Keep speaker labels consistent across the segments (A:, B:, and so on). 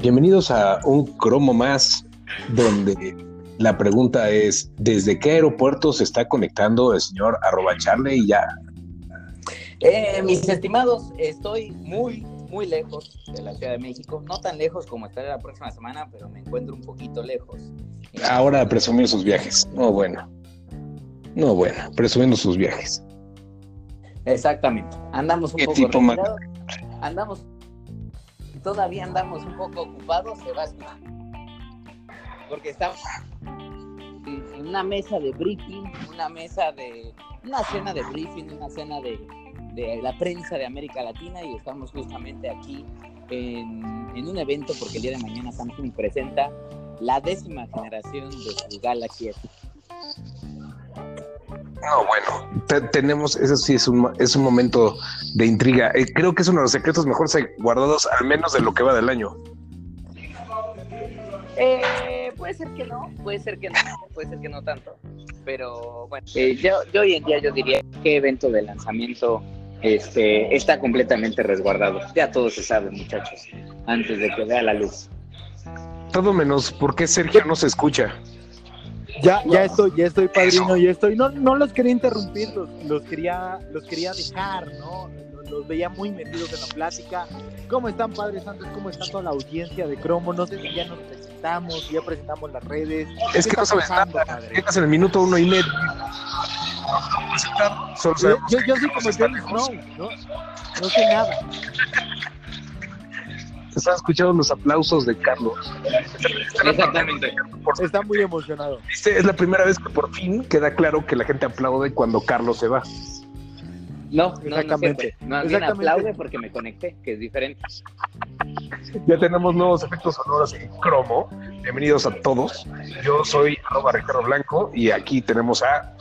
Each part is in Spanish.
A: Bienvenidos a un cromo más donde la pregunta es, ¿desde qué aeropuerto se está conectando el señor arroba Charlie y ya?
B: Eh, mis estimados, estoy muy, muy lejos de la Ciudad de México. No tan lejos como estaré la próxima semana, pero me encuentro un poquito lejos.
A: Ahora presumir sus viajes. No, bueno. No, bueno, presumiendo sus viajes.
B: Exactamente. Andamos un
A: ¿Qué
B: poco
A: tipo más-
B: todavía andamos un poco ocupados, se va a escuchar. Porque estamos en una mesa de briefing, una mesa de una cena de briefing, una cena de, de la prensa de América Latina y estamos justamente aquí en, en un evento porque el día de mañana Samsung presenta la décima generación de su Galaxy S.
A: No, bueno, te- tenemos, eso sí es un, es un momento de intriga. Eh, creo que es uno de los secretos mejor guardados, al menos de lo que va del año.
B: Eh, puede ser que no, puede ser que no, puede ser que no tanto. Pero bueno, eh, yo, yo hoy en día yo diría que evento de lanzamiento este, está completamente resguardado. Ya todo se sabe, muchachos, antes de que vea la luz.
A: Todo menos por qué Sergio no se escucha.
C: Ya, ya estoy, ya estoy padrino, ya estoy. No, no los quería interrumpir, los, los quería, los quería dejar, ¿no? Los, los veía muy metidos en la plática. ¿Cómo están, Padre Santos? ¿Cómo está toda la audiencia de Cromo? No sé si ya nos presentamos, ya presentamos las redes.
A: Es
C: ¿Qué
A: que no sabes nada. Llegas en el minuto uno y medio.
C: Yo, yo, yo soy como
A: lejos.
C: Snow, ¿no? No sé nada.
A: Están escuchando los aplausos de Carlos.
B: Exactamente.
C: Está muy emocionado.
A: Viste, es la primera vez que por fin queda claro que la gente aplaude cuando Carlos se va.
B: No, no,
C: Exactamente.
B: No, no, bien
C: Exactamente.
B: aplaude porque me conecté, que es diferente.
A: Ya tenemos nuevos efectos sonoros en cromo. Bienvenidos a todos. Yo soy arroba Ricardo Blanco y aquí tenemos a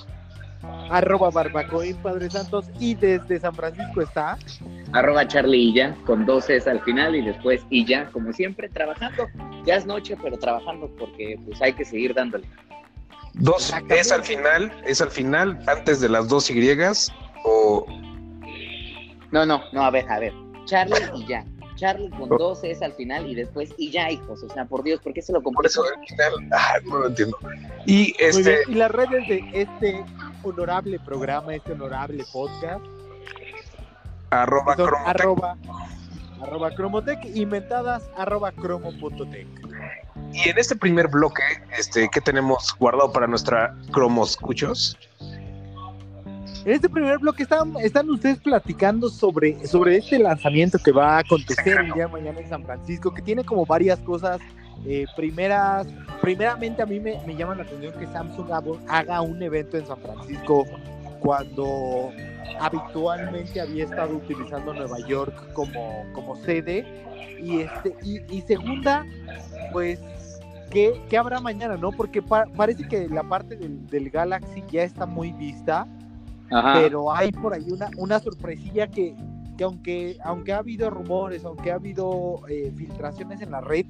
C: Arroba Barbacoin, Padre Santos. Y desde San Francisco está.
B: Arroba Charlie y ya, con dos es al final y después y ya, como siempre, trabajando. Ya es noche, pero trabajando porque pues hay que seguir dándole.
A: dos. Es al final, es al final, antes de las dos Y o
B: No, no, no, a ver, a ver. Charlie y ya. Charlie con dos es al final y después y ya, hijos. O sea, por Dios, ¿por qué se lo
A: por
B: compré?
A: eso al final. Ah, no lo entiendo. Y
C: Muy
A: este,
C: bien. Y las redes de este honorable programa, este honorable podcast.
A: arroba
C: son
A: Cromotec.
C: arroba, arroba cromotec y mentadas arroba cromo.tech.
A: Y en este primer bloque, este, ¿qué tenemos guardado para nuestra cromoscuchos?
C: En este primer bloque están, están ustedes platicando sobre, sobre este lanzamiento que va a acontecer el día de mañana en San Francisco, que tiene como varias cosas. Eh, primeras, primeramente a mí me, me llama la atención que Samsung haga un evento en San Francisco cuando habitualmente había estado utilizando Nueva York como, como sede. Y, este, y, y segunda, pues, ¿qué, qué habrá mañana? no Porque pa- parece que la parte del, del Galaxy ya está muy vista
B: Ajá.
C: pero hay por ahí una, una sorpresilla que, que aunque, aunque ha habido rumores, aunque ha habido eh, filtraciones en la red,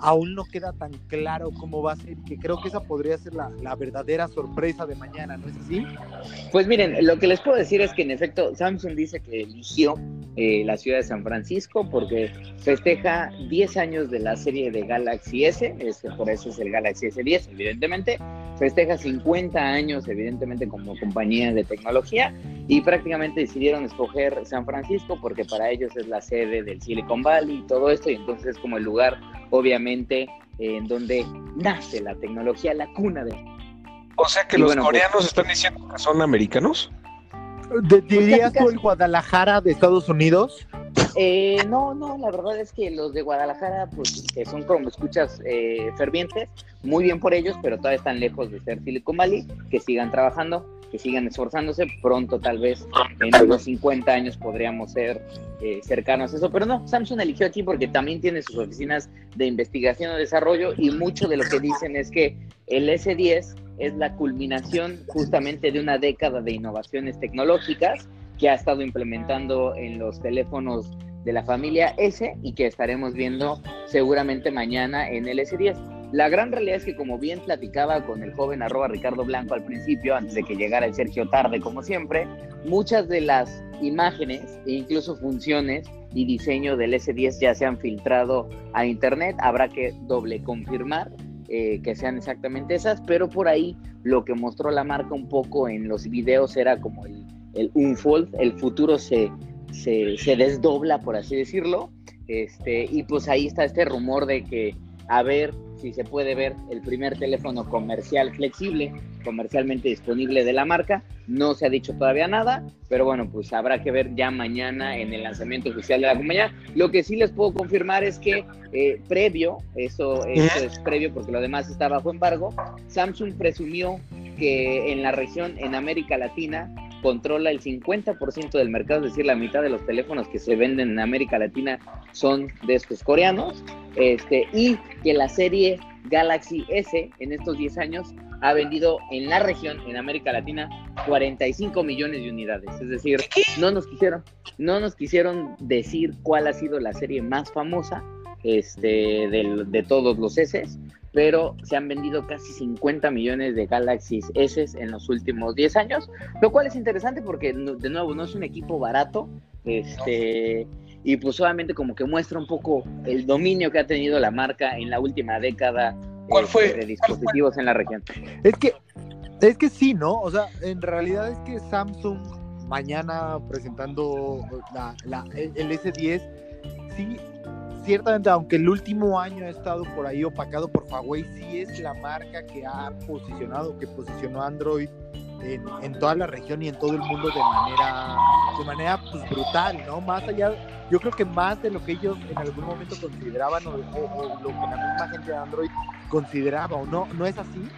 C: aún no queda tan claro cómo va a ser, que creo que esa podría ser la, la verdadera sorpresa de mañana, ¿no es así?
B: Pues miren, lo que les puedo decir es que en efecto Samsung dice que eligió eh, la ciudad de San Francisco porque festeja 10 años de la serie de Galaxy S, es por eso es el Galaxy S10, evidentemente. Festeja 50 años, evidentemente, como compañía de tecnología y prácticamente decidieron escoger San Francisco porque para ellos es la sede del Silicon Valley y todo esto, y entonces es como el lugar, obviamente, eh, en donde nace la tecnología, la cuna de
A: O sea que
B: Y
A: los
B: bueno, pues-
A: coreanos están diciendo que son americanos.
C: De- ¿Dirías tú el Guadalajara de Estados Unidos?
B: Eh, no, no, la verdad es que los de Guadalajara, pues que son como escuchas eh, fervientes, muy bien por ellos, pero todavía están lejos de ser Silicon Valley, que sigan trabajando, que sigan esforzándose, pronto tal vez en unos 50 años podríamos ser eh, cercanos a eso, pero no, Samsung eligió aquí porque también tiene sus oficinas de investigación y desarrollo y mucho de lo que dicen es que el S10 es la culminación justamente de una década de innovaciones tecnológicas que ha estado implementando en los teléfonos de la familia S y que estaremos viendo seguramente mañana en el S10. La gran realidad es que como bien platicaba con el joven arroba Ricardo Blanco al principio, antes de que llegara el Sergio tarde como siempre, muchas de las imágenes e incluso funciones y diseño del S10 ya se han filtrado a internet, habrá que doble confirmar eh, que sean exactamente esas, pero por ahí lo que mostró la marca un poco en los videos era como el, unfold, el futuro se, se, se, desdobla, por así decirlo, este, y pues ahí está este rumor de que a ver si se puede ver el primer teléfono comercial flexible, comercialmente disponible de la marca. No se ha dicho todavía nada, pero bueno, pues habrá que ver ya mañana en el lanzamiento oficial de la compañía. Lo que sí les puedo confirmar es que eh, previo, eso, eso es previo porque lo demás está bajo embargo, Samsung presumió que en la región, en América Latina, controla el 50% del mercado, es decir, la mitad de los teléfonos que se venden en América Latina son de estos coreanos, este, y que la serie Galaxy S en estos 10 años ha vendido en la región, en América Latina, 45 millones de unidades. Es decir, no nos quisieron, no nos quisieron decir cuál ha sido la serie más famosa este, de, de todos los S, pero se han vendido casi 50 millones de Galaxy S en los últimos 10 años, lo cual es interesante porque, de nuevo, no es un equipo barato, este, y pues solamente como que muestra un poco el dominio que ha tenido la marca en la última década
A: ¿Cuál fue?
B: de dispositivos en la región.
C: Es que, es que sí, ¿no? O sea, en realidad es que Samsung mañana presentando la, la, el S10, sí ciertamente, aunque el último año ha estado por ahí opacado por Huawei, sí es la marca que ha posicionado, que posicionó Android en, en, toda la región y en todo el mundo de manera, de manera pues, brutal, ¿no? Más allá, yo creo que más de lo que ellos en algún momento consideraban o, o, o lo que la misma gente de Android consideraba, ¿o no? ¿No es así?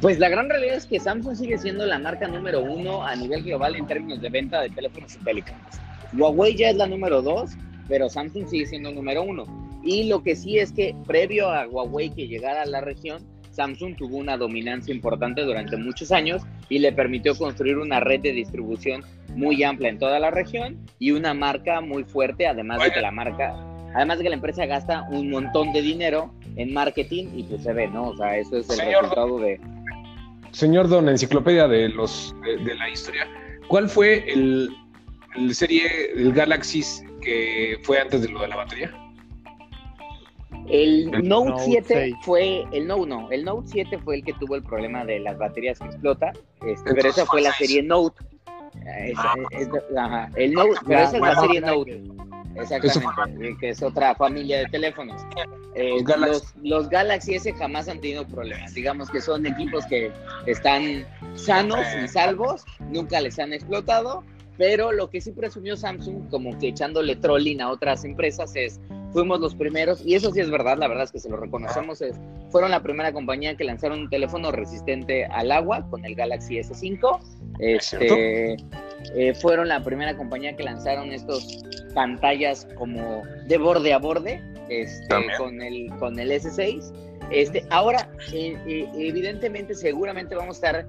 B: Pues la gran realidad es que Samsung sigue siendo la marca número uno a nivel global en términos de venta de teléfonos inteligentes. Huawei ya es la número dos, pero Samsung sigue siendo número uno. Y lo que sí es que previo a Huawei que llegara a la región, Samsung tuvo una dominancia importante durante muchos años y le permitió construir una red de distribución muy amplia en toda la región y una marca muy fuerte, además de que la marca, además de que la empresa gasta un montón de dinero en marketing y pues se ve, ¿no? O sea, eso es el
A: Señor
B: resultado de...
A: Señor Don, enciclopedia de los de, de la historia, ¿cuál fue el, el serie el Galaxy que fue antes de lo de la batería?
B: El, el Note, Note 7 6. fue, el Note no, el Note 7 fue el que tuvo el problema de las baterías que explotan, este, pero esa fue la serie Note. Es, ah, es, ajá, el Note, pero esa es la serie Note. Exactamente, que es otra familia de teléfonos. Eh, los, Galaxy. Los, los, Galaxy S jamás han tenido problemas. Digamos que son equipos que están sanos y salvos, nunca les han explotado. Pero lo que sí presumió Samsung, como que echándole trolling a otras empresas, es fuimos los primeros, y eso sí es verdad, la verdad es que se lo reconocemos, es, fueron la primera compañía que lanzaron un teléfono resistente al agua con el Galaxy S5. Este, eh, fueron la primera compañía que lanzaron estos pantallas como de borde a borde este, con, el, con el S6. Este, ahora, eh, eh, evidentemente, seguramente vamos a estar,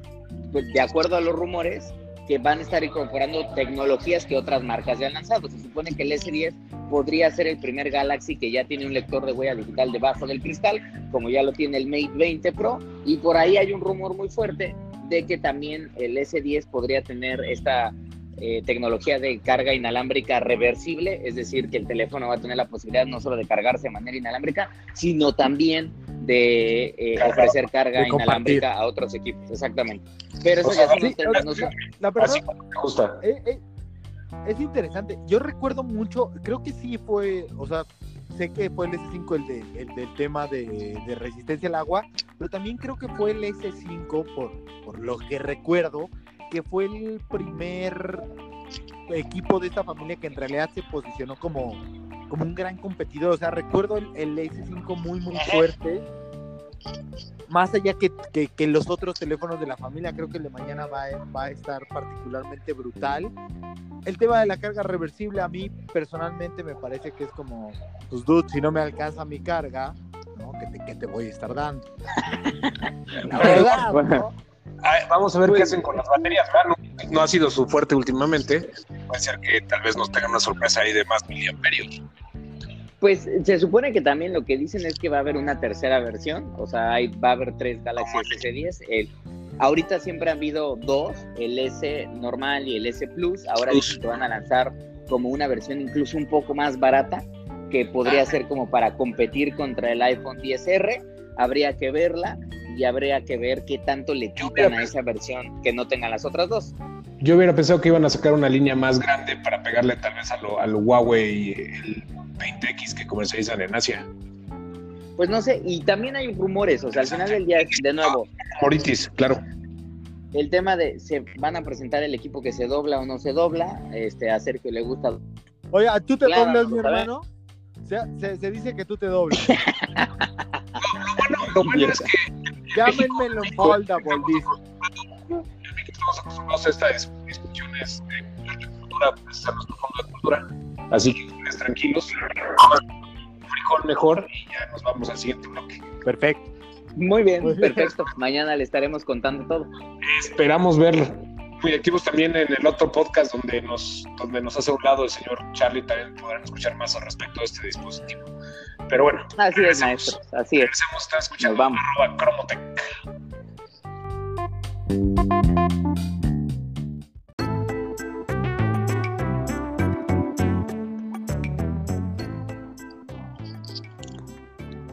B: pues, de acuerdo a los rumores, que van a estar incorporando tecnologías que otras marcas ya han lanzado. Se supone que el S10 podría ser el primer Galaxy que ya tiene un lector de huella digital debajo del cristal, como ya lo tiene el Mate 20 Pro, y por ahí hay un rumor muy fuerte de que también el S10 podría tener esta eh, tecnología de carga inalámbrica reversible, es decir, que el teléfono va a tener la posibilidad no solo de cargarse de manera inalámbrica, sino también de eh, ofrecer carga de inalámbrica a otros equipos, exactamente. Pero eso o sea, ya sí, son no,
C: La verdad, eh, eh, es interesante. Yo recuerdo mucho, creo que sí fue, o sea, sé que fue el S5 el, de, el del tema de, de, resistencia al agua, pero también creo que fue el S5, por, por lo que recuerdo, que fue el primer equipo de esta familia que en realidad se posicionó como, como un gran competidor. O sea, recuerdo el, el S5 muy, muy fuerte. Más allá que, que, que, los otros teléfonos de la familia, creo que el de mañana va, va a estar particularmente brutal. El tema de la carga reversible a mí personalmente me parece que es como, pues dude, si no me alcanza mi carga, ¿no? ¿Qué te, qué te voy a estar dando? la verdad, ¿no?
A: Vamos a ver pues, qué hacen con las baterías, ¿verdad? No, no, ha sido su fuerte últimamente. Puede ser que tal vez nos tengan una sorpresa ahí de más miliamperios.
B: Pues se supone que también lo que dicen es que va a haber una tercera versión, o sea, hay, va a haber tres Galaxy S10. El, ahorita siempre han habido dos, el S normal y el S Plus. Ahora dicen que van a lanzar como una versión incluso un poco más barata, que podría ser como para competir contra el iPhone 10R. Habría que verla y habría que ver qué tanto le quitan a esa versión que no tengan las otras dos.
A: Yo hubiera pensado que iban a sacar una línea más grande para pegarle tal vez a lo, al Huawei el 20X que comercializan en Asia.
B: Pues no sé, y también hay rumores, o sea, al final del día, de nuevo.
A: Moritis, claro.
B: El tema de se van a presentar el equipo que se dobla o no se dobla, este, a Sergio le gusta.
C: Oye, ¿tú te doblas, mi hermano? Se, se, dice que tú te doblas.
A: lo bueno, es que.
C: Llámenme lo foldable, dice.
A: Estamos acostumbrados a estas discusiones de cultura, pues a nuestro fondo de cultura. Así que ustedes tranquilos, frijol mejor y ya nos vamos al siguiente bloque.
C: Perfecto.
B: Muy bien, perfecto. Mañana le estaremos contando todo.
A: Esperamos verlo. Muy activos también en el otro podcast donde nos, donde nos hace un lado el señor Charlie, también podrán escuchar más al respecto de este dispositivo. Pero bueno.
B: Así es, maestro. Así es.
A: Están escuchando vamos. Cromotech.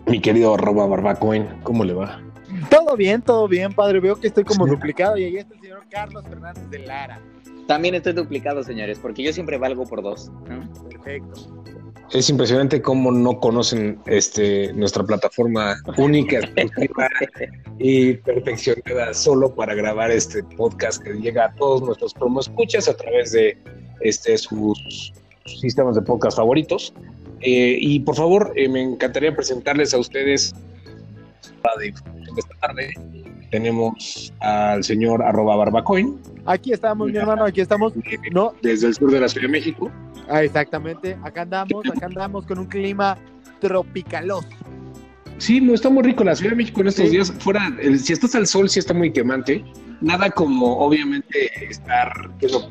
A: Mi querido arroba barbacoin, ¿cómo le va?
C: Todo bien, todo bien, padre. Veo que estoy como duplicado y ahí está el señor Carlos Fernández de Lara.
B: También estoy duplicado, señores, porque yo siempre valgo por dos.
C: Perfecto.
A: Es impresionante cómo no conocen este nuestra plataforma única y perfeccionada solo para grabar este podcast que llega a todos nuestros promo escuchas a través de este sus sistemas de podcast favoritos. Eh, y por favor, eh, me encantaría presentarles a ustedes de esta tarde. Tenemos al señor arroba barbacoin.
C: Aquí estamos, mi hermano, aquí estamos. No.
A: Desde el sur de la Ciudad de México.
C: Ah, exactamente, acá andamos, acá andamos con un clima tropicaloso.
A: Sí, no está muy rico la Ciudad de México en estos días. Fuera, si estás al sol, sí está muy quemante. Nada como, obviamente, estar, que es lo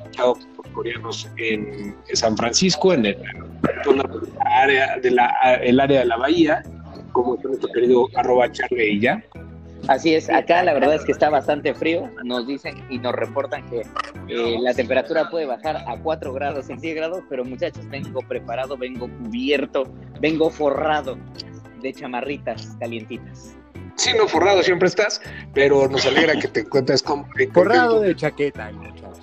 A: por coreanos en San Francisco, en el, área de la, el área de la bahía, como nuestro querido arroba charle y ya.
B: Así es, acá la verdad es que está bastante frío, nos dicen y nos reportan que eh, la temperatura puede bajar a 4 grados centígrados, pero muchachos, vengo preparado, vengo cubierto, vengo forrado de chamarritas calientitas.
A: Sí, no forrado siempre estás, pero nos alegra que te encuentres con...
C: Forrado de chaqueta, muchachos.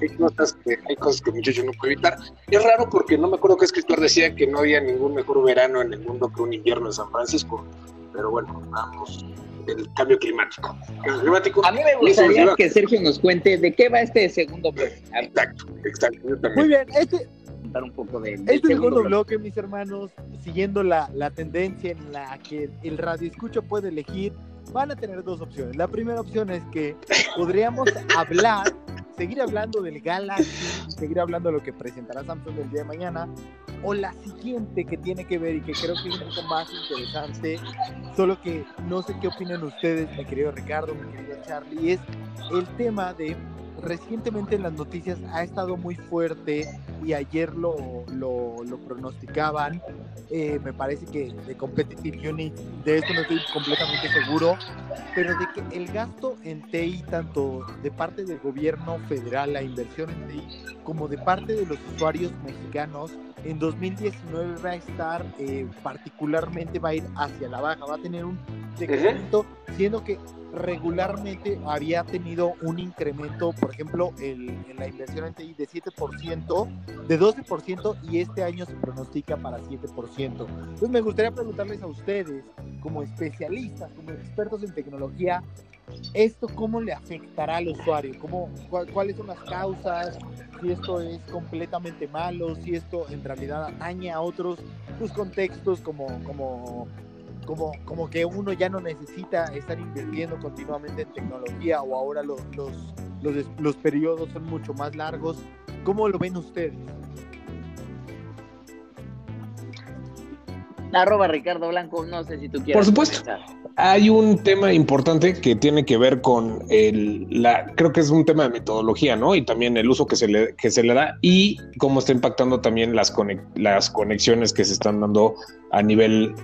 A: hay cosas que hay cosas que muchacho no puede evitar. Es raro porque no me acuerdo qué escritor decía que no había ningún mejor verano en el mundo que un invierno en San Francisco. Pero bueno, vamos el cambio climático. climático
B: a mí me gustaría que Sergio nos cuente de qué va este segundo bloque.
A: Exacto, exacto.
C: Muy bien, este,
B: un poco de,
C: este segundo bloque, mis hermanos, siguiendo la, la tendencia en la que el radio escucho puede elegir van a tener dos opciones. La primera opción es que podríamos hablar, seguir hablando del Galaxy, seguir hablando de lo que presentará Samsung el día de mañana, o la siguiente que tiene que ver y que creo que es un poco más interesante, solo que no sé qué opinan ustedes, mi querido Ricardo, mi querido Charlie, es el tema de recientemente en las noticias ha estado muy fuerte y ayer lo, lo, lo pronosticaban. Eh, me parece que de Competitive Unit, de esto no estoy completamente seguro, pero de que el gasto en TI, tanto de parte del gobierno federal, la inversión en TI, como de parte de los usuarios mexicanos, en 2019 va a estar eh, particularmente, va a ir hacia la baja, va a tener un decremento, siendo que regularmente había tenido un incremento, por ejemplo, en la inversión en TI de 7%, de 12%, y este año se pronostica para 7%. Entonces me gustaría preguntarles a ustedes, como especialistas, como expertos en tecnología, ¿esto cómo le afectará al usuario? ¿Cómo, ¿Cuáles son las causas? Si esto es completamente malo, si esto en realidad atañe a otros pues, contextos como, como como, como que uno ya no necesita estar invirtiendo continuamente en tecnología o ahora los, los, los, los periodos son mucho más largos. ¿Cómo lo ven ustedes?
B: Arroba Ricardo Blanco, no sé si tú quieres.
A: Por supuesto. hay un tema importante que tiene que ver con el, la, creo que es un tema de metodología, ¿no? Y también el uso que se le, que se le da y cómo está impactando también las, las conexiones que se están dando a nivel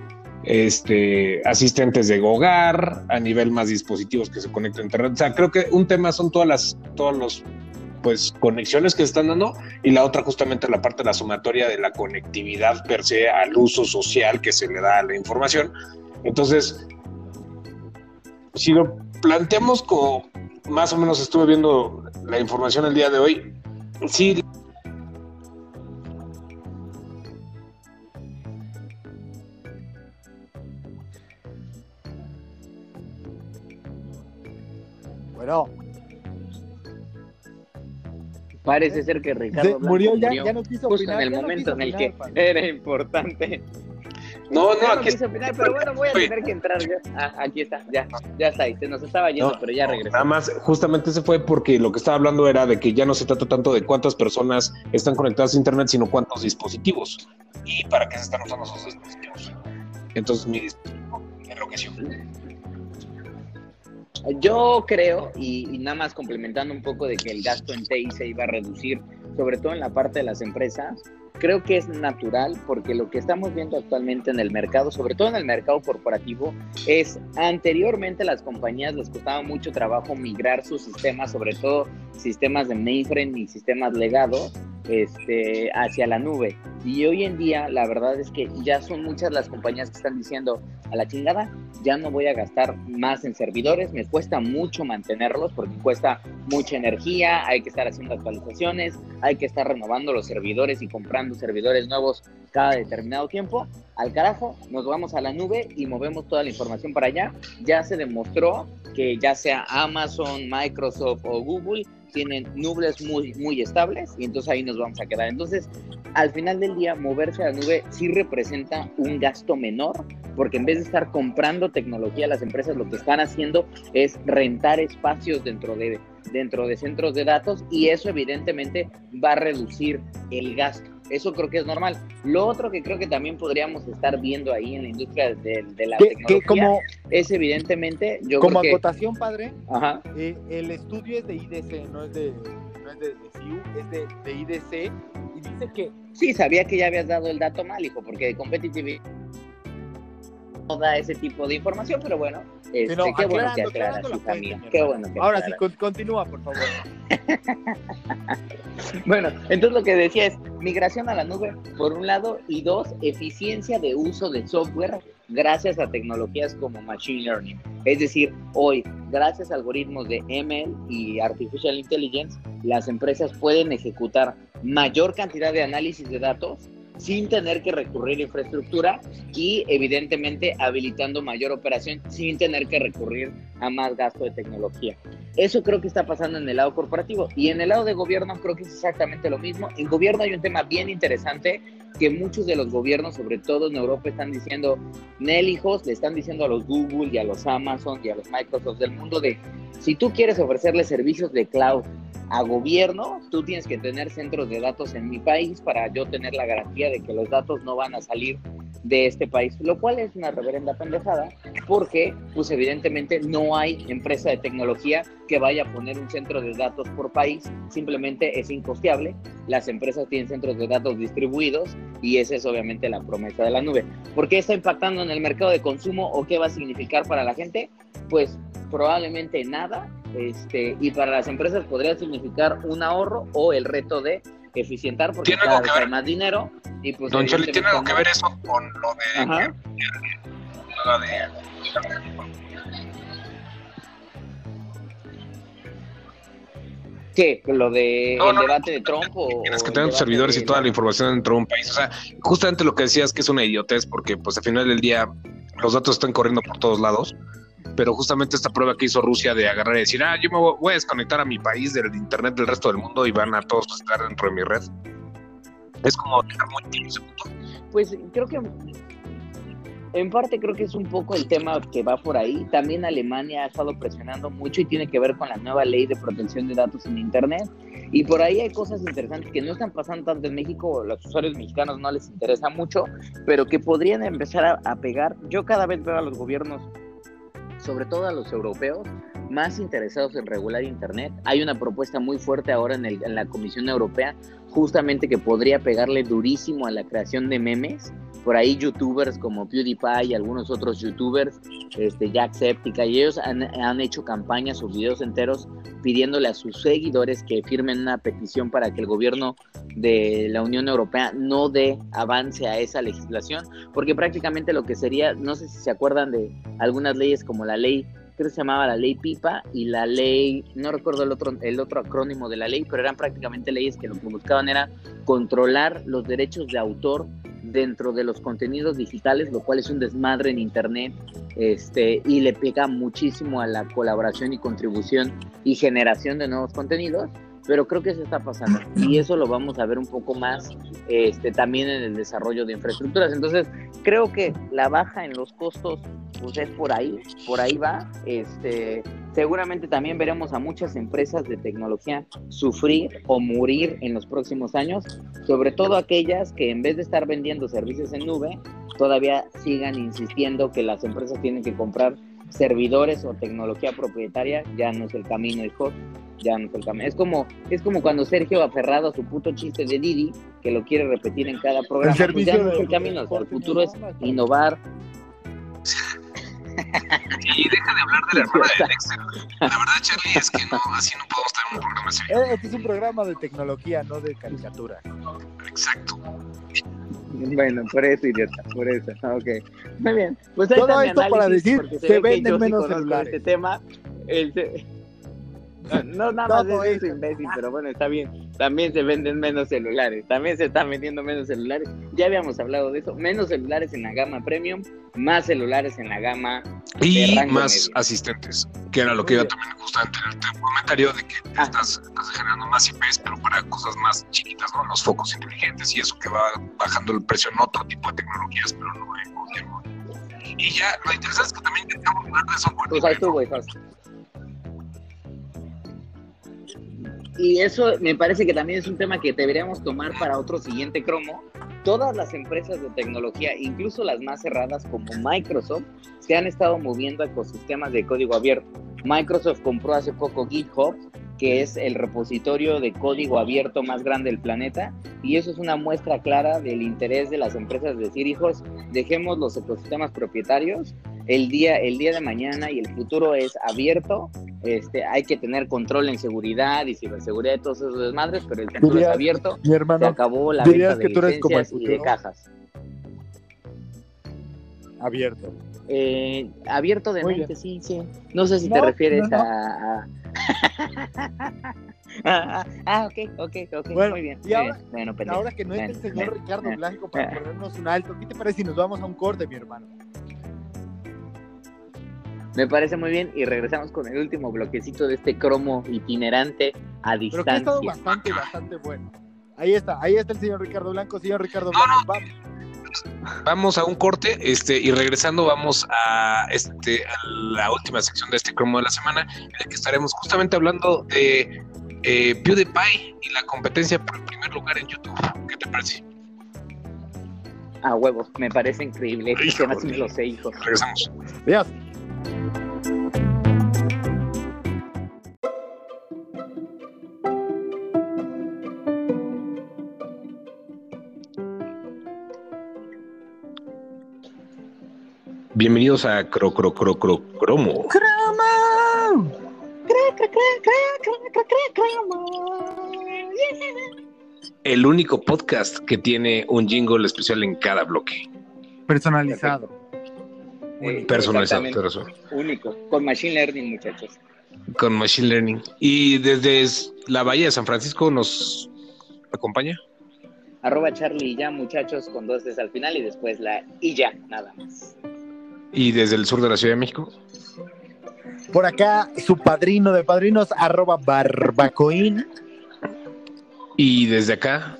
A: este, asistentes de hogar, a nivel más dispositivos que se conectan a internet. O sea, creo que un tema son todas las, todos los pues conexiones que se están dando y la otra justamente la parte de la sumatoria de la conectividad per se al uso social que se le da a la información. Entonces, si lo planteamos como más o menos estuve viendo la información el día de hoy, sí.
B: Parece ser que Ricardo
C: murió, ya, ya no quiso
B: justo en el momento en el que era importante
A: no, no, aquí
B: pero bueno, voy a tener que entrar ya. Ah, aquí está, ya, ya está ahí. Se nos estaba yendo, pero ya regresó.
A: Nada más, justamente se fue porque lo que estaba hablando era de que ya no se trata tanto de cuántas personas están conectadas a Internet, sino cuántos dispositivos. ¿Y para qué se están usando esos dispositivos? Entonces, mi dispositivo enloqueció.
B: Yo creo, y, y, nada más complementando un poco de que el gasto en TI se iba a reducir, sobre todo en la parte de las empresas, creo que es natural porque lo que estamos viendo actualmente en el mercado, sobre todo en el mercado corporativo, es anteriormente las compañías les costaba mucho trabajo migrar sus sistemas, sobre todo sistemas de mainframe y sistemas legados, este, hacia la nube. Y hoy en día la verdad es que ya son muchas las compañías que están diciendo a la chingada, ya no voy a gastar más en servidores, me cuesta mucho mantenerlos porque cuesta mucha energía, hay que estar haciendo actualizaciones, hay que estar renovando los servidores y comprando servidores nuevos cada determinado tiempo. Al carajo, nos vamos a la nube y movemos toda la información para allá. Ya se demostró que ya sea Amazon, Microsoft o Google, tienen nubes muy, muy estables y entonces ahí nos vamos a quedar. Entonces, al final del día, moverse a la nube sí representa un gasto menor, porque en vez de estar comprando tecnología, las empresas lo que están haciendo es rentar espacios dentro de, dentro de centros de datos y eso evidentemente va a reducir el gasto. Eso creo que es normal. Lo otro que creo que también podríamos estar viendo ahí en la industria de, la tecnología es evidentemente...
C: Yo como acotación, padre, eh, el estudio es de IDC, no es de, no es de, CIU, es de, de, IDC y dice que...
B: Sí, sabía que ya habías dado el dato mal, hijo, porque de Competitive no da ese tipo de información, pero bueno, este, qué bueno que aclaras, Qué bueno que
C: Ahora sí, continúa, por favor.
B: bueno, entonces lo que decía es migración a la nube, por un lado, y dos, eficiencia de uso de software gracias a tecnologías como Machine Learning. Es decir, hoy, gracias a algoritmos de ML y Artificial Intelligence, las empresas pueden ejecutar mayor cantidad de análisis de datos sin tener que recurrir a infraestructura y evidentemente habilitando mayor operación sin tener que recurrir a más gasto de tecnología. Eso creo que está pasando en el lado corporativo y en el lado de gobierno creo que es exactamente lo mismo. En gobierno hay un tema bien interesante que muchos de los gobiernos, sobre todo en Europa, están diciendo, Nel hijos, le están diciendo a los Google y a los Amazon y a los Microsoft del mundo de, si tú quieres ofrecerle servicios de cloud a gobierno, tú tienes que tener centros de datos en mi país para yo tener la garantía de que los datos no van a salir de este país, lo cual es una reverenda pendejada, porque pues evidentemente no hay empresa de tecnología que vaya a poner un centro de datos por país, simplemente es incosteable, las empresas tienen centros de datos distribuidos y esa es obviamente la promesa de la nube. ¿Por qué está impactando en el mercado de consumo o qué va a significar para la gente? Pues probablemente nada, este, y para las empresas podría significar un ahorro o el reto de eficientar porque
A: ¿Tiene algo que ver?
B: más dinero. Y pues,
A: Don Charlie, ¿tiene algo que ver eso con lo de... Ajá. Lo de...
B: ¿Qué? ¿Lo de el debate de Trump? O,
A: tienes que tener tus servidores y toda la información dentro de un país. O sea, justamente lo que decías que es una idiotez porque pues al final del día los datos están corriendo por todos lados pero justamente esta prueba que hizo Rusia de agarrar y decir, ah, yo me voy a desconectar a mi país del internet del resto del mundo y van a todos estar dentro de mi red. Es como.
B: Pues creo que en parte creo que es un poco el tema que va por ahí. También Alemania ha estado presionando mucho y tiene que ver con la nueva ley de protección de datos en Internet. Y por ahí hay cosas interesantes que no están pasando tanto en México, los usuarios mexicanos no les interesa mucho, pero que podrían empezar a pegar. Yo cada vez veo a los gobiernos sobre todo a los europeos, más interesados en regular Internet. Hay una propuesta muy fuerte ahora en, el, la Comisión Europea, justamente que podría pegarle durísimo a la creación de memes por ahí youtubers como PewDiePie y algunos otros youtubers, este, Jacksepticeye, y ellos han, han, hecho campañas o videos enteros pidiéndole a sus seguidores que firmen una petición para que el gobierno de la Unión Europea no dé avance a esa legislación, porque prácticamente lo que sería, no sé si se acuerdan de algunas leyes como la ley creo que se llamaba la ley PIPA y la ley, no recuerdo el otro, el otro acrónimo de la ley, pero eran prácticamente leyes que lo que buscaban era controlar los derechos de autor dentro de los contenidos digitales, lo cual es un desmadre en Internet este, y le pega muchísimo a la colaboración y contribución y generación de nuevos contenidos, pero creo que se está pasando y eso lo vamos a ver un poco más este, también en el desarrollo de infraestructuras. Entonces, creo que la baja en los costos pues es por ahí, por ahí va. Este, seguramente también veremos a muchas empresas de tecnología sufrir o morir en los próximos años, sobre todo aquellas que en vez de estar vendiendo servicios en nube, todavía sigan insistiendo que las empresas tienen que comprar servidores o tecnología propietaria, ya no es el camino, hijo, ya no es el camino. Es como, es como cuando Sergio aferrado a su puto chiste de Didi, que lo quiere repetir en cada programa,
C: El
B: pues ya
C: servicio
B: no es el camino, el futuro es
C: no, no,
B: innovar,
A: Y deja de hablar de la hermana de Dexter. La verdad, Charlie, es que no, así no podemos tener un programa serio.
C: Eh, Este es un programa de tecnología, no de caricatura.
A: Exacto.
B: Bueno, por eso, idiota, por eso. Ok. Muy bien. Pues ahí
C: Todo esto para decir,
B: que
C: venden menos
B: conozco
C: celulares.
B: Este tema. Este- No, nada
C: Todo
B: más es eso,
C: eso.
B: imbécil, pero bueno, está bien. También se venden menos celulares. También se están vendiendo menos celulares. Ya habíamos hablado de eso. Menos celulares en la gama premium, más celulares en la gama.
A: Y
B: De
A: más
B: medio.
A: asistentes, que era lo que iba también justamente en el comentario de que
B: Ah.
A: estás, estás generando más IPs, pero para cosas más chiquitas, ¿no? Los focos inteligentes y eso que va bajando el precio en otro tipo de tecnologías, pero no en gobierno. Y ya, lo interesante es que también hablar de software.
B: Pues ahí tú, güey, Y eso me parece que también es un tema que deberíamos tomar para otro siguiente cromo. Todas las empresas de tecnología, incluso las más cerradas como Microsoft, se han estado moviendo a ecosistemas de código abierto. Microsoft compró hace poco GitHub, que es el repositorio de código abierto más grande del planeta, y eso es una muestra clara del interés de las empresas de decir, hijos, dejemos los ecosistemas propietarios, el día, el día de mañana y el futuro es abierto, este, hay que tener control en seguridad y ciberseguridad de todos esos desmadres, pero el futuro
C: Dirías-
B: es abierto,
C: Mi
B: se
C: hermano,
B: acabó la venta de
C: que tú eres como el
B: y de cajas.
C: abierto.
B: Eh, abierto de mente, sí, sí. No sé si te refieres
C: no, no.
B: a... a- ah, ah, ok, ok, ok,
C: Bueno,
B: muy bien.
C: y
B: muy
C: ahora-
B: bien. Bueno.
C: Ahora que no está el señor Ricardo. Blanco para ponernos un alto, ¿qué te parece si nos vamos a un corte, mi hermano?
B: Me parece muy bien y regresamos con el último bloquecito de este cromo itinerante a
C: Pero que ha estado
B: distancia.
C: bastante, bastante bueno. Ahí está, ahí está el señor Ricardo Blanco, señor Ricardo Blanco. vamos.
A: Vamos a un corte este, y regresando vamos a, este, a la última sección de este cromo de la semana, en la que estaremos justamente hablando de eh, PewDiePie y la competencia por el primer lugar en YouTube. ¿Qué te parece?
B: A huevos, me parece increíble.
A: Híjole.
B: Se así lo sé, hijo.
A: Regresamos.
C: Adiós.
A: Bienvenidos a Cro Cro Cro Cro Cromo. El único podcast que tiene un jingle especial en cada bloque.
C: Personalizado.
B: Eh,
A: Personalizado.
B: Único. Con Machine Learning, muchachos.
A: con Machine Learning. Y desde la Bahía de San Francisco nos acompaña.
B: Arroba Charlie y ya, muchachos, con dos es al final y después la y ya, nada más.
A: Y desde el sur de la Ciudad de México.
C: Por acá, su padrino de padrinos, arroba barbacoín.
A: Y desde acá,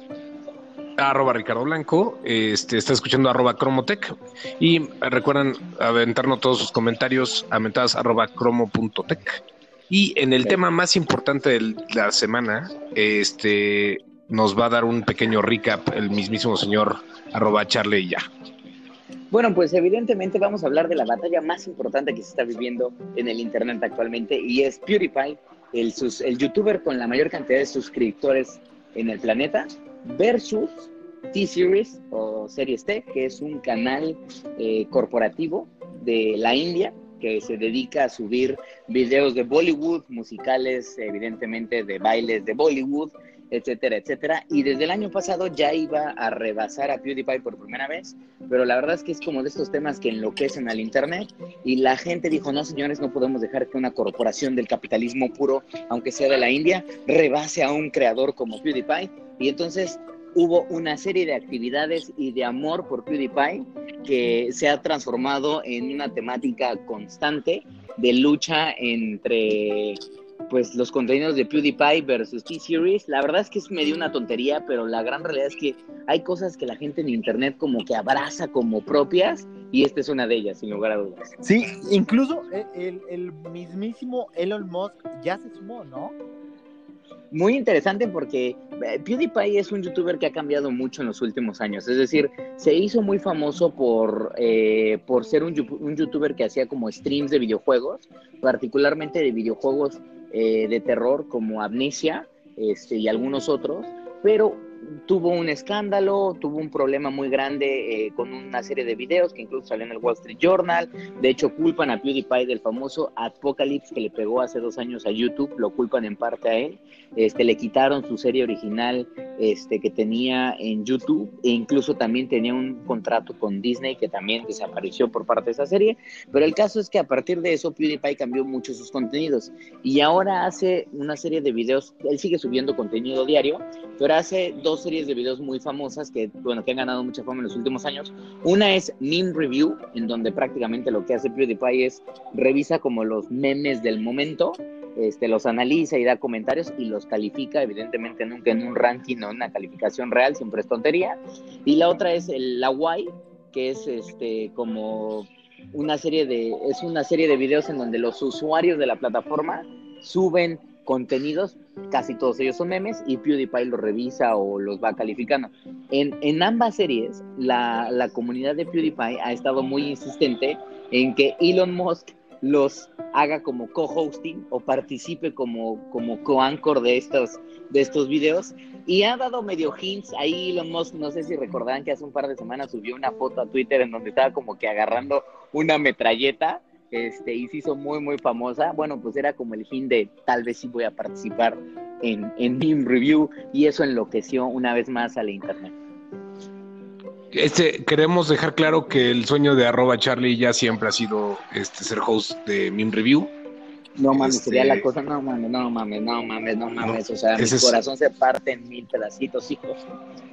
A: arroba Ricardo Blanco, este, está escuchando arroba Cromotech. Y recuerden aventarnos todos sus comentarios a mentadas arroba cromo.tech. Y en el tema más importante de la semana, este nos va a dar un pequeño recap el mismísimo señor arroba Charlie y ya.
B: Bueno, pues evidentemente vamos a hablar de la batalla más importante que se está viviendo en el Internet actualmente y es PewDiePie, el, el youtuber con la mayor cantidad de suscriptores en el planeta, versus T-Series o Series T, que es un canal eh, corporativo de la India que se dedica a subir videos de Bollywood, musicales, evidentemente de bailes de Bollywood, etcétera, etcétera. Y desde el año pasado ya iba a rebasar a PewDiePie por primera vez, pero la verdad es que es como de estos temas que enloquecen al Internet y la gente dijo, no señores, no podemos dejar que una corporación del capitalismo puro, aunque sea de la India, rebase a un creador como PewDiePie. Y entonces hubo una serie de actividades y de amor por PewDiePie que se ha transformado en una temática constante de lucha entre pues los contenidos de PewDiePie versus T-Series, la verdad es que es medio una tontería, pero la gran realidad es que hay cosas que la gente en internet como que abraza como propias y esta es una de ellas, sin lugar a dudas.
C: Sí, incluso el, el mismísimo Elon Musk ya se sumó, ¿no?
B: muy interesante porque eh, PewDiePie es un youtuber que ha cambiado mucho en los últimos años. Es decir, se hizo muy famoso por, eh, por ser un, un, youtuber que hacía como streams de videojuegos, particularmente de videojuegos eh, de terror como Amnesia este, y algunos otros, pero tuvo un escándalo, tuvo un problema muy grande eh, con una serie de videos que incluso salió en el Wall Street Journal. De hecho, culpan a PewDiePie del famoso Apocalypse que le pegó hace dos años a YouTube, lo culpan en parte a él. Este, le quitaron su serie original este, que tenía en YouTube e incluso también tenía un contrato con Disney que también desapareció por parte de esa serie. Pero el caso es que a partir de eso PewDiePie cambió mucho sus contenidos y ahora hace una serie de videos, él sigue subiendo contenido diario, pero hace dos series de videos muy famosas que, bueno, que han ganado mucha fama en los últimos años. Una es Meme Review, en donde prácticamente lo que hace PewDiePie es revisa como los memes del momento, este, los analiza y da comentarios y los califica, evidentemente nunca en un ranking o en una calificación real, siempre es tontería. Y la otra es el, la Y, que es este como una serie de es una serie de videos en donde los usuarios de la plataforma suben contenidos, casi todos ellos son memes, y PewDiePie los revisa o los va calificando. En, en ambas series, la, la comunidad de PewDiePie ha estado muy insistente en que Elon Musk los haga como co-hosting o participe como, como co-anchor de estos, de estos videos. Y ha dado medio hints. Ahí Elon Musk, no sé si recordarán que hace un par de semanas subió una foto a Twitter en donde estaba como que agarrando una metralleta este, y se hizo muy, muy famosa. Bueno, pues era como el fin de tal vez sí voy a participar en, en Review y eso enloqueció una vez más a la internet.
A: Este, queremos dejar claro que el sueño de arroba Charlie ya siempre ha sido este, ser host de Meme Review.
B: No mames, sería la este, cosa, no mames, no mames, no mames, no mames. o sea, mi corazón se parte en mil pedacitos, hijos.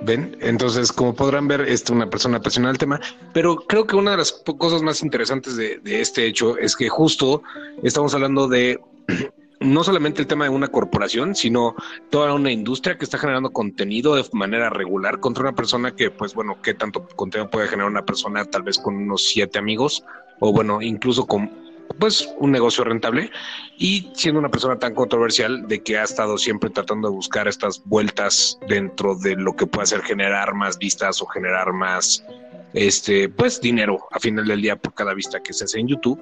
A: Ven, entonces, como podrán ver, es una persona apasionada al tema, pero creo que una de las cosas más interesantes de, de este hecho es que justo estamos hablando de no solamente el tema de una corporación, sino toda una industria que está generando contenido de manera regular contra una persona que, pues bueno, qué tanto contenido puede generar una persona tal vez con unos siete amigos o bueno, incluso con pues un negocio rentable y siendo una persona tan controversial de que ha estado siempre tratando de buscar estas vueltas dentro de lo que puede hacer generar más vistas o generar más este pues dinero a final del día por cada vista que se hace en YouTube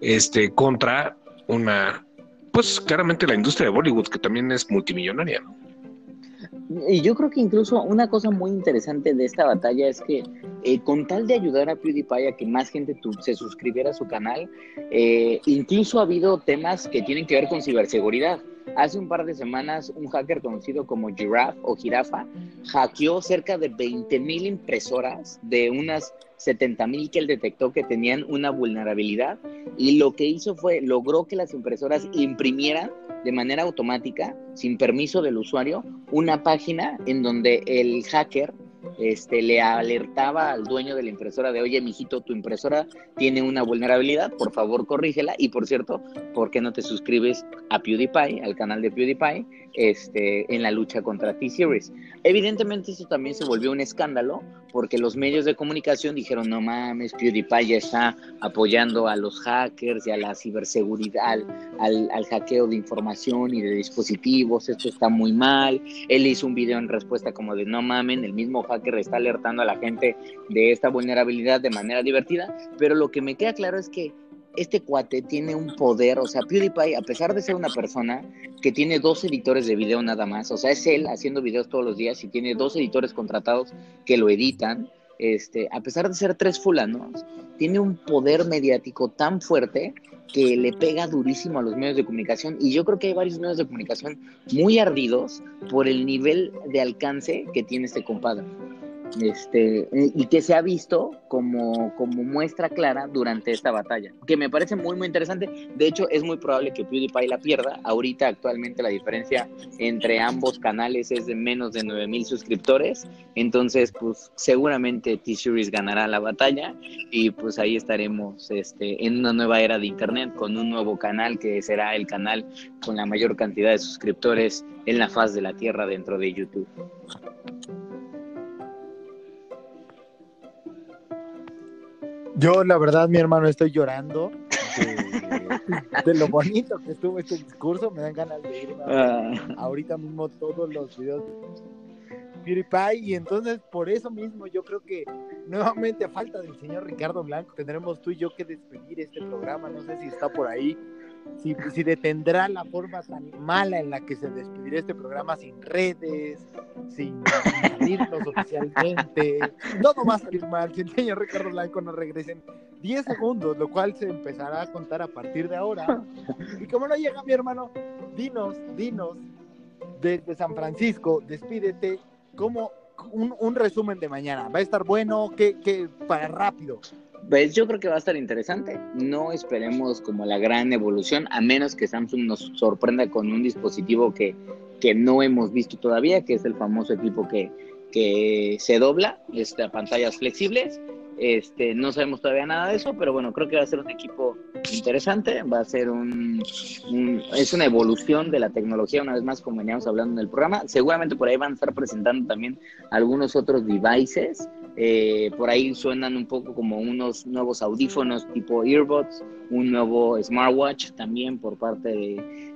A: este contra una pues claramente la industria de Bollywood que también es multimillonaria
B: y yo creo que incluso una cosa muy interesante de esta batalla es que eh, con tal de ayudar a PewDiePie a que más gente se suscribiera a su canal, eh, incluso ha habido temas que tienen que ver con ciberseguridad. Hace un par de semanas, un hacker conocido como Giraffe o Jirafa hackeó cerca de 20.000 impresoras de unas 70.000 que él detectó que tenían una vulnerabilidad y lo que hizo fue logró que las impresoras imprimieran de manera automática, sin permiso del usuario, una página en donde el hacker este, le alertaba al dueño de la impresora de, oye, mijito, tu impresora tiene una vulnerabilidad, por favor corrígela. Y por cierto, ¿por qué no te suscribes a PewDiePie, al canal de PewDiePie, este, en la lucha contra T-Series? Evidentemente eso también se volvió un escándalo porque los medios de comunicación dijeron, no mames, PewDiePie ya está apoyando a los hackers y a la ciberseguridad, al, al, hackeo de información y de dispositivos, esto está muy mal. Él hizo un video en respuesta como de, no mamen, el mismo hacker está alertando a la gente de esta vulnerabilidad de manera divertida, pero lo que me queda claro es que este cuate tiene un poder, o sea, PewDiePie, a pesar de ser una persona que tiene dos editores de video nada más, o sea, es él haciendo videos todos los días y tiene dos editores contratados que lo editan, este, a pesar de ser tres fulanos, tiene un poder mediático tan fuerte que le pega durísimo a los medios de comunicación. Y yo creo que hay varios medios de comunicación muy ardidos por el nivel de alcance que tiene este compadre este, y que se ha visto como, como muestra clara durante esta batalla, que me parece muy, muy interesante. De hecho, es muy probable que PewDiePie la pierda. Ahorita, actualmente, la diferencia entre ambos canales es de menos de 9000 suscriptores. Entonces, pues seguramente T-Series ganará la batalla y pues ahí estaremos este, en una nueva era de Internet con un nuevo canal que será el canal con la mayor cantidad de suscriptores en la faz de la Tierra dentro de YouTube.
C: Yo, la verdad, mi hermano, estoy llorando de, lo bonito que estuvo este discurso. Me dan ganas de irme ah. ahorita mismo todos los videos de PewDiePie. Y entonces, por eso mismo, yo creo que nuevamente, a falta del señor Ricardo Blanco, tendremos tú y yo que despedir este programa. No sé si está por ahí si, si, detendrá la forma tan mala en la que se despedirá este programa sin redes, sin salirnos oficialmente. No, no va a salir mal. Si el señor Ricardo Blanco nos regresen 10 segundos, lo cual se empezará a contar a partir de ahora. Y como no llega mi hermano, dinos, dinos, desde San Francisco, despídete como un, un resumen de mañana. ¿Va a estar bueno? ¿Qué, qué para rápido?
B: Pues yo creo que va a estar interesante. No esperemos como la gran evolución, a menos que Samsung nos sorprenda con un dispositivo que, que no hemos visto todavía, que es el famoso equipo que, que se dobla, este, pantallas flexibles. Este, no sabemos todavía nada de eso, pero bueno, creo que va a ser un equipo interesante, va a ser un, es una evolución de la tecnología, una vez más, como veníamos hablando en el programa. Seguramente por ahí van a estar presentando también algunos otros devices eh, por ahí suenan un poco como unos nuevos audífonos tipo earbuds, un nuevo smartwatch también por parte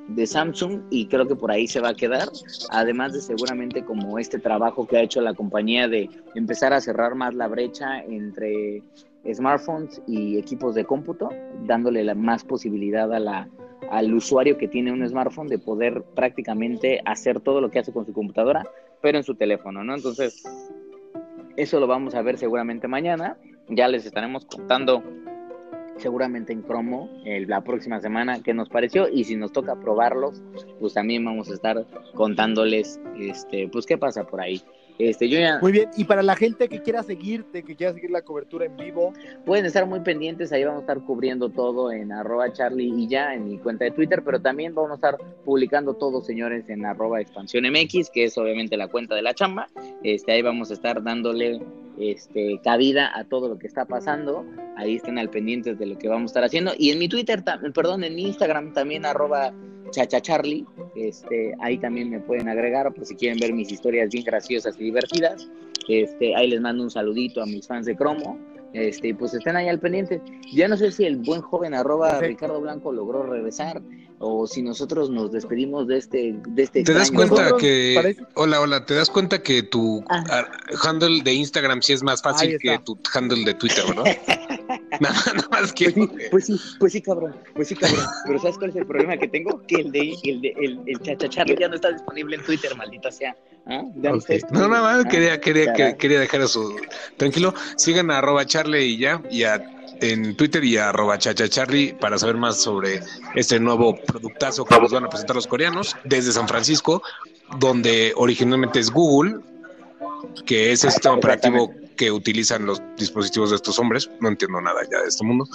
B: de, Samsung y creo que por ahí se va a quedar. Además de seguramente como este trabajo que ha hecho la compañía de empezar a cerrar más la brecha entre smartphones y equipos de cómputo, dándole la más posibilidad a la, al usuario que tiene un smartphone de poder prácticamente hacer todo lo que hace con su computadora, pero en su teléfono, ¿no? Entonces, eso lo vamos a ver seguramente mañana. Ya les estaremos contando seguramente en promo la próxima semana qué nos pareció y si nos toca probarlos, pues también vamos a estar contándoles este pues qué pasa por ahí. Este, yo
C: Muy bien, y para la gente que quiera seguirte, que quiera seguir la cobertura en vivo.
B: Pueden estar muy pendientes, ahí vamos a estar cubriendo todo en arroba charlie y ya en mi cuenta de Twitter, pero también vamos a estar publicando todo, señores, en arroba expansión MX, que es obviamente la cuenta de la chamba. Este, ahí vamos a estar dándole este, cabida a todo lo que está pasando. Ahí estén al pendientes de lo que vamos a estar haciendo. Y en mi Twitter, perdón, en mi Instagram también arroba chachacharlie. Este, ahí también me pueden agregar por si quieren ver mis historias bien graciosas y divertidas. Este, ahí les mando un saludito a mis fans de Cromo. Este, pues estén ahí al pendiente. Ya no sé si el buen joven arroba Ricardo Blanco logró regresar o si nosotros nos despedimos de este de este
A: te das cuenta que hola hola te das cuenta que tu ah. handle de Instagram sí es más fácil que tu handle de Twitter ¿no? nada,
B: más que pues sí, pues sí pues sí cabrón pues sí cabrón. Pero sabes cuál es el problema que tengo que el de el de el, el chachacharle ya no está disponible en Twitter maldita sea. ¿Ah?
A: no nada más quería quería quería dejar eso tranquilo. Sigan a arroba charle y ya y a en Twitter y arroba chachacharly para saber más sobre este nuevo productazo que nos van a presentar los coreanos desde San Francisco, donde originalmente es Google, que es el sistema operativo que utilizan los dispositivos de estos hombres. No entiendo nada ya de este mundo.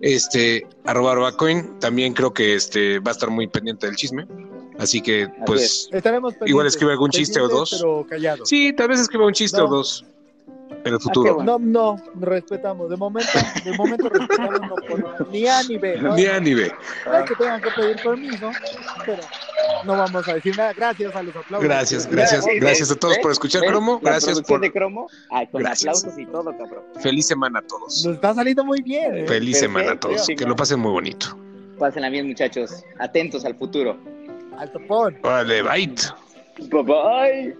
A: Este, arroba, arroba coin, también creo que este va a estar muy pendiente del chisme. Así que, pues, igual escribe algún chiste o dos. Sí, tal vez escriba un chiste o dos en el futuro.
C: No, no, respetamos. De momento, de momento respetamos no por, ni A ni B.
A: Ni A ni B.
C: No es que tengan que pedir permiso, pero no vamos a decir nada. Gracias a los aplausos.
A: Gracias, gracias, gracias a todos
B: ¿Ves?
A: por escuchar
B: ¿Ves?
A: Cromo. Gracias por.
B: de Cromo, ah, con
A: Gracias.
B: aplausos y todo, cabrón.
A: Feliz semana a todos.
C: Nos está saliendo muy bien. ¿eh?
A: Feliz semana a todos. Que lo pasen muy bonito.
B: Pásenla bien, muchachos. Atentos al futuro.
C: Al topón.
A: Vale, bye.
B: Bye bye.